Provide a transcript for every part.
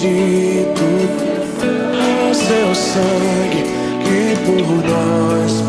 bendito, seu sangue que por nós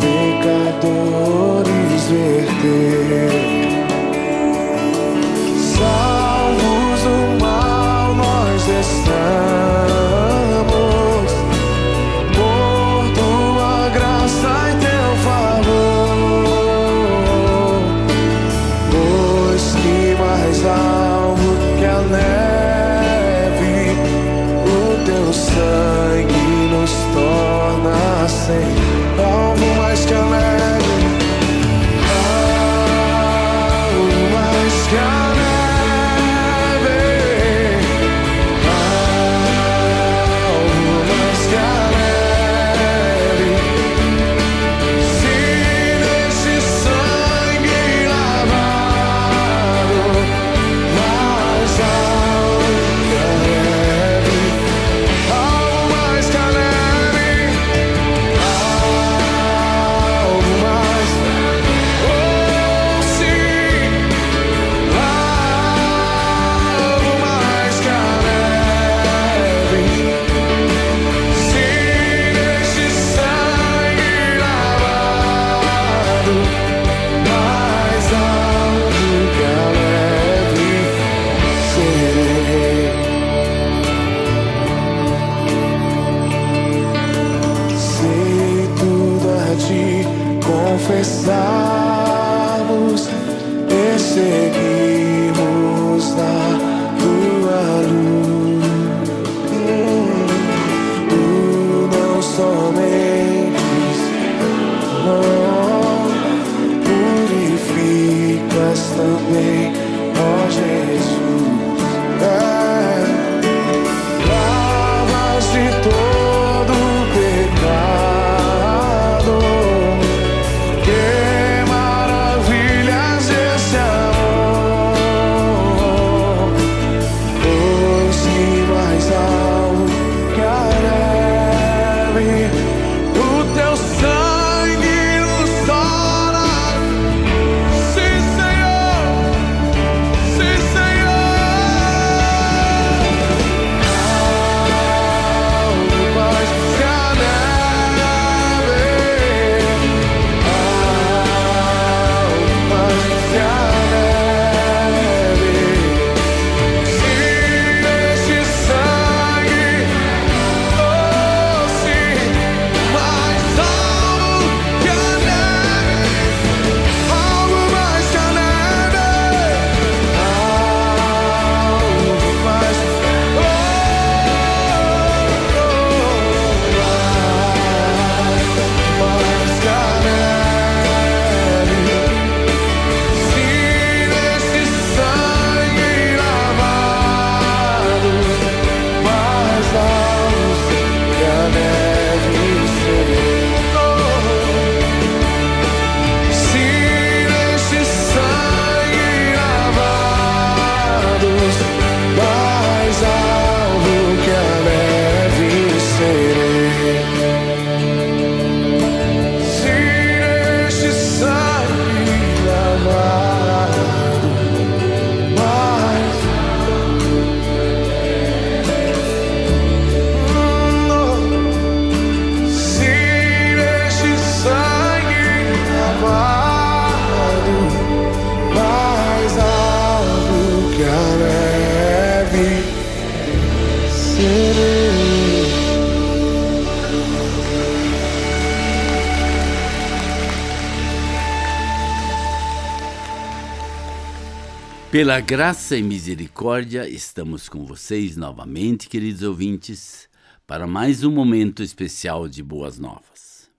Pela graça e misericórdia, estamos com vocês novamente, queridos ouvintes, para mais um momento especial de Boas Novas.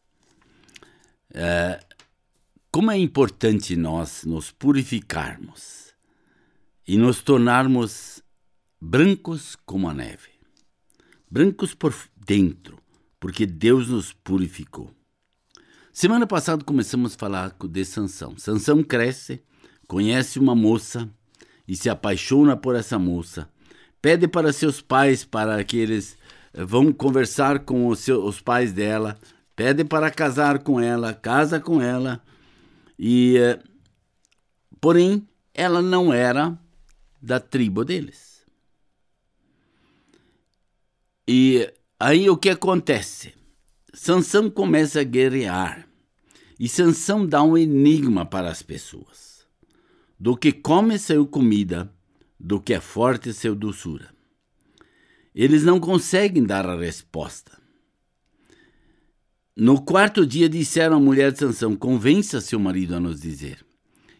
É, como é importante nós nos purificarmos e nos tornarmos brancos como a neve. Brancos por dentro, porque Deus nos purificou. Semana passada começamos a falar de Sansão. Sansão cresce, conhece uma moça e se apaixona por essa moça. Pede para seus pais para que eles eh, vão conversar com os, seus, os pais dela. Pede para casar com ela, casa com ela. E eh, porém ela não era da tribo deles. E aí o que acontece? Sansão começa a guerrear. E Sansão dá um enigma para as pessoas. Do que come seu comida, do que é forte seu doçura. Eles não conseguem dar a resposta. No quarto dia disseram à mulher de Sansão: Convença seu marido a nos dizer.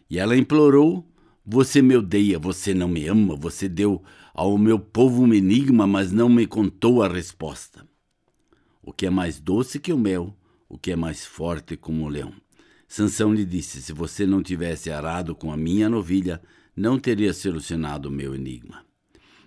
E ela implorou: Você me odeia, você não me ama, você deu ao meu povo um enigma, mas não me contou a resposta. O que é mais doce que o mel, o que é mais forte como o leão. Sansão lhe disse: Se você não tivesse arado com a minha novilha, não teria solucionado o meu enigma.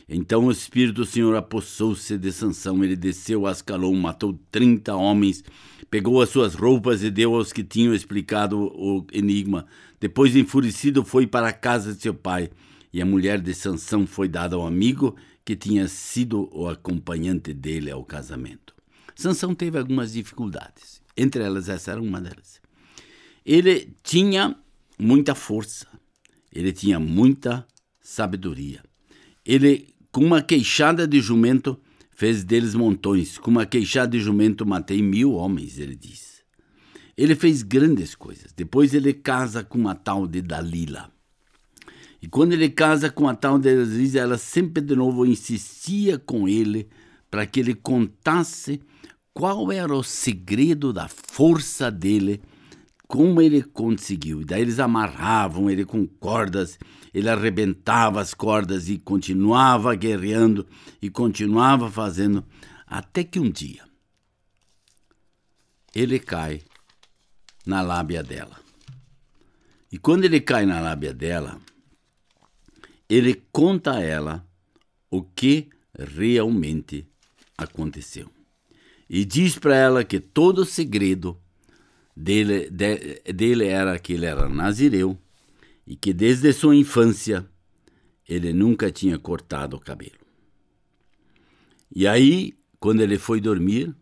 Então o Espírito do Senhor apossou-se de Sansão, ele desceu a Ascalon, matou trinta homens, pegou as suas roupas e deu aos que tinham explicado o enigma. Depois, enfurecido, foi para a casa de seu pai, e a mulher de Sansão foi dada ao amigo que tinha sido o acompanhante dele ao casamento. Sansão teve algumas dificuldades, entre elas essa era uma delas. Ele tinha muita força, ele tinha muita sabedoria. Ele, com uma queixada de jumento, fez deles montões. Com uma queixada de jumento, matei mil homens, ele diz. Ele fez grandes coisas. Depois ele casa com uma tal de Dalila. E quando ele casa com a tal de Dalila, ela sempre de novo insistia com ele para que ele contasse qual era o segredo da força dele como ele conseguiu. E daí eles amarravam ele com cordas, ele arrebentava as cordas e continuava guerreando e continuava fazendo, até que um dia ele cai na lábia dela. E quando ele cai na lábia dela, ele conta a ela o que realmente aconteceu. E diz para ela que todo o segredo dele, de, dele era que ele era nazireu e que desde sua infância ele nunca tinha cortado o cabelo. E aí, quando ele foi dormir,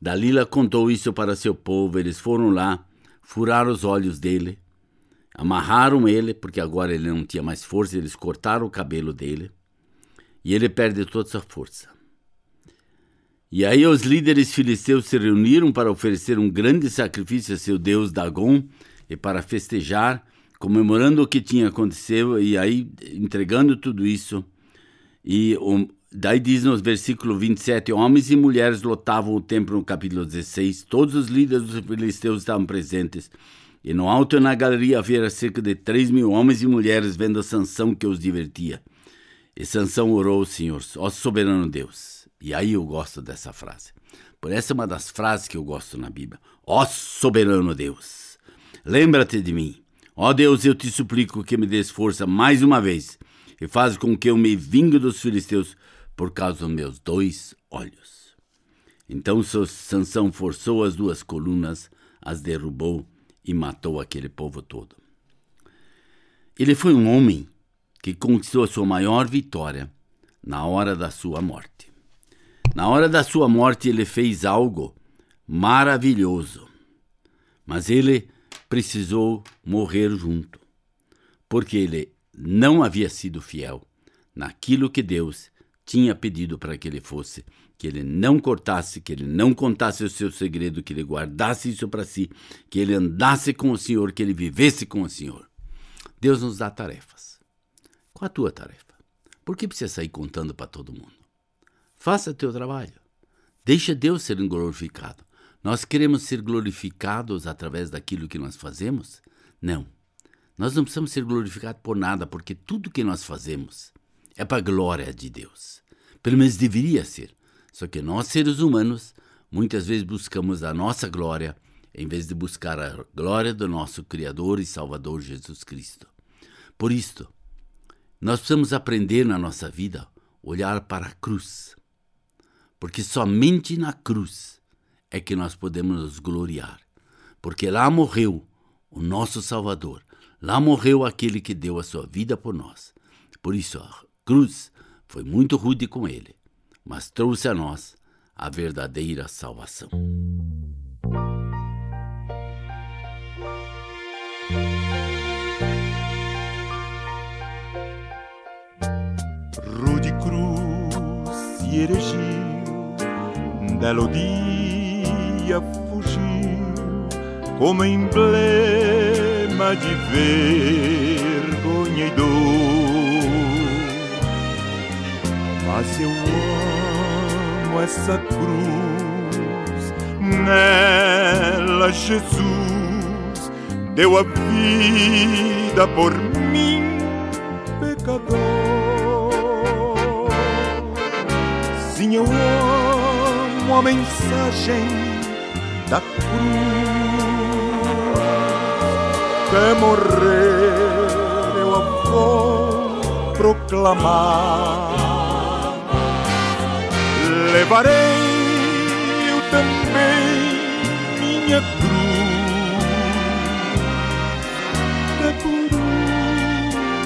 Dalila contou isso para seu povo. Eles foram lá, furaram os olhos dele, amarraram ele, porque agora ele não tinha mais força, eles cortaram o cabelo dele e ele perde toda a força. E aí os líderes filisteus se reuniram para oferecer um grande sacrifício a seu deus Dagon e para festejar, comemorando o que tinha acontecido e aí entregando tudo isso. E um, daí diz nos versículo 27, homens e mulheres lotavam o templo no capítulo 16, todos os líderes dos filisteus estavam presentes. E no alto e na galeria havia cerca de três mil homens e mulheres vendo a Sansão que os divertia. E Sansão orou ao Senhor, ó soberano Deus e aí eu gosto dessa frase. Por essa é uma das frases que eu gosto na Bíblia. Ó soberano Deus, lembra-te de mim. Ó Deus, eu te suplico que me des força mais uma vez e faz com que eu me vingue dos filisteus por causa dos meus dois olhos. Então Sansão forçou as duas colunas, as derrubou e matou aquele povo todo. Ele foi um homem que conquistou a sua maior vitória na hora da sua morte. Na hora da sua morte, ele fez algo maravilhoso, mas ele precisou morrer junto, porque ele não havia sido fiel naquilo que Deus tinha pedido para que ele fosse, que ele não cortasse, que ele não contasse o seu segredo, que ele guardasse isso para si, que ele andasse com o Senhor, que ele vivesse com o Senhor. Deus nos dá tarefas. Qual a tua tarefa? Por que precisa sair contando para todo mundo? Faça teu trabalho. Deixa Deus ser glorificado. Nós queremos ser glorificados através daquilo que nós fazemos? Não. Nós não precisamos ser glorificados por nada, porque tudo que nós fazemos é para a glória de Deus. Pelo menos deveria ser. Só que nós, seres humanos, muitas vezes buscamos a nossa glória em vez de buscar a glória do nosso Criador e Salvador Jesus Cristo. Por isto, nós precisamos aprender na nossa vida olhar para a cruz, porque somente na cruz é que nós podemos nos gloriar, porque lá morreu o nosso Salvador, lá morreu aquele que deu a sua vida por nós. Por isso, a cruz foi muito rude com ele, mas trouxe a nós a verdadeira salvação. Rude cruz se erigiu, belo dia fugiu, como emblema de vergonha e dor. Mas eu amo essa cruz, nela Jesus deu a vida por mim, pecador. Sim, eu amo a mensagem da cruz. Até morrer eu a vou proclamar. Levarei eu também minha cruz. É por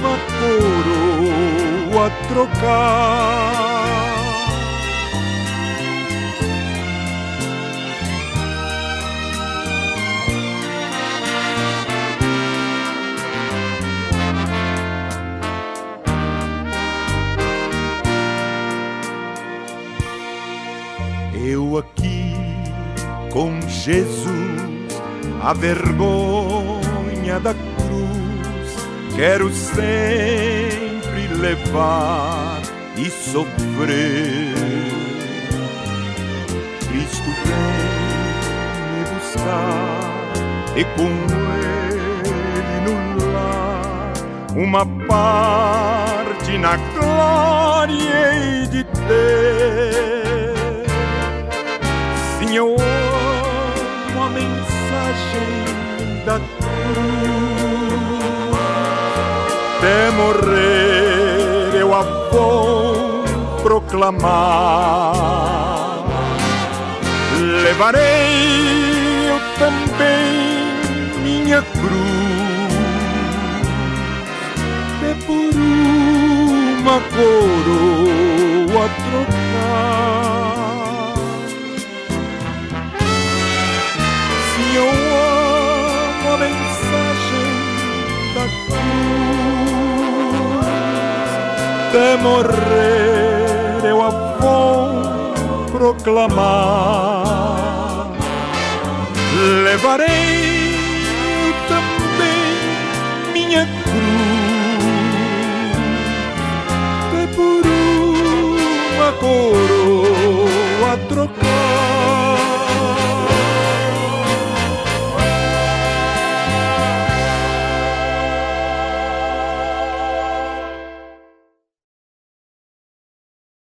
uma coroa trocar. Eu aqui com Jesus, a vergonha da cruz, quero sempre levar e sofrer. Cristo vem me buscar e com ele no lar uma parte na glória hei de ter. Sim, eu amo a mensagem da cruz. Até morrer eu a vou proclamar. Levarei eu também minha cruz. É por uma coroa trocar. Morrer eu a vou proclamar. Levarei também minha cruz. É por uma coroa trocar.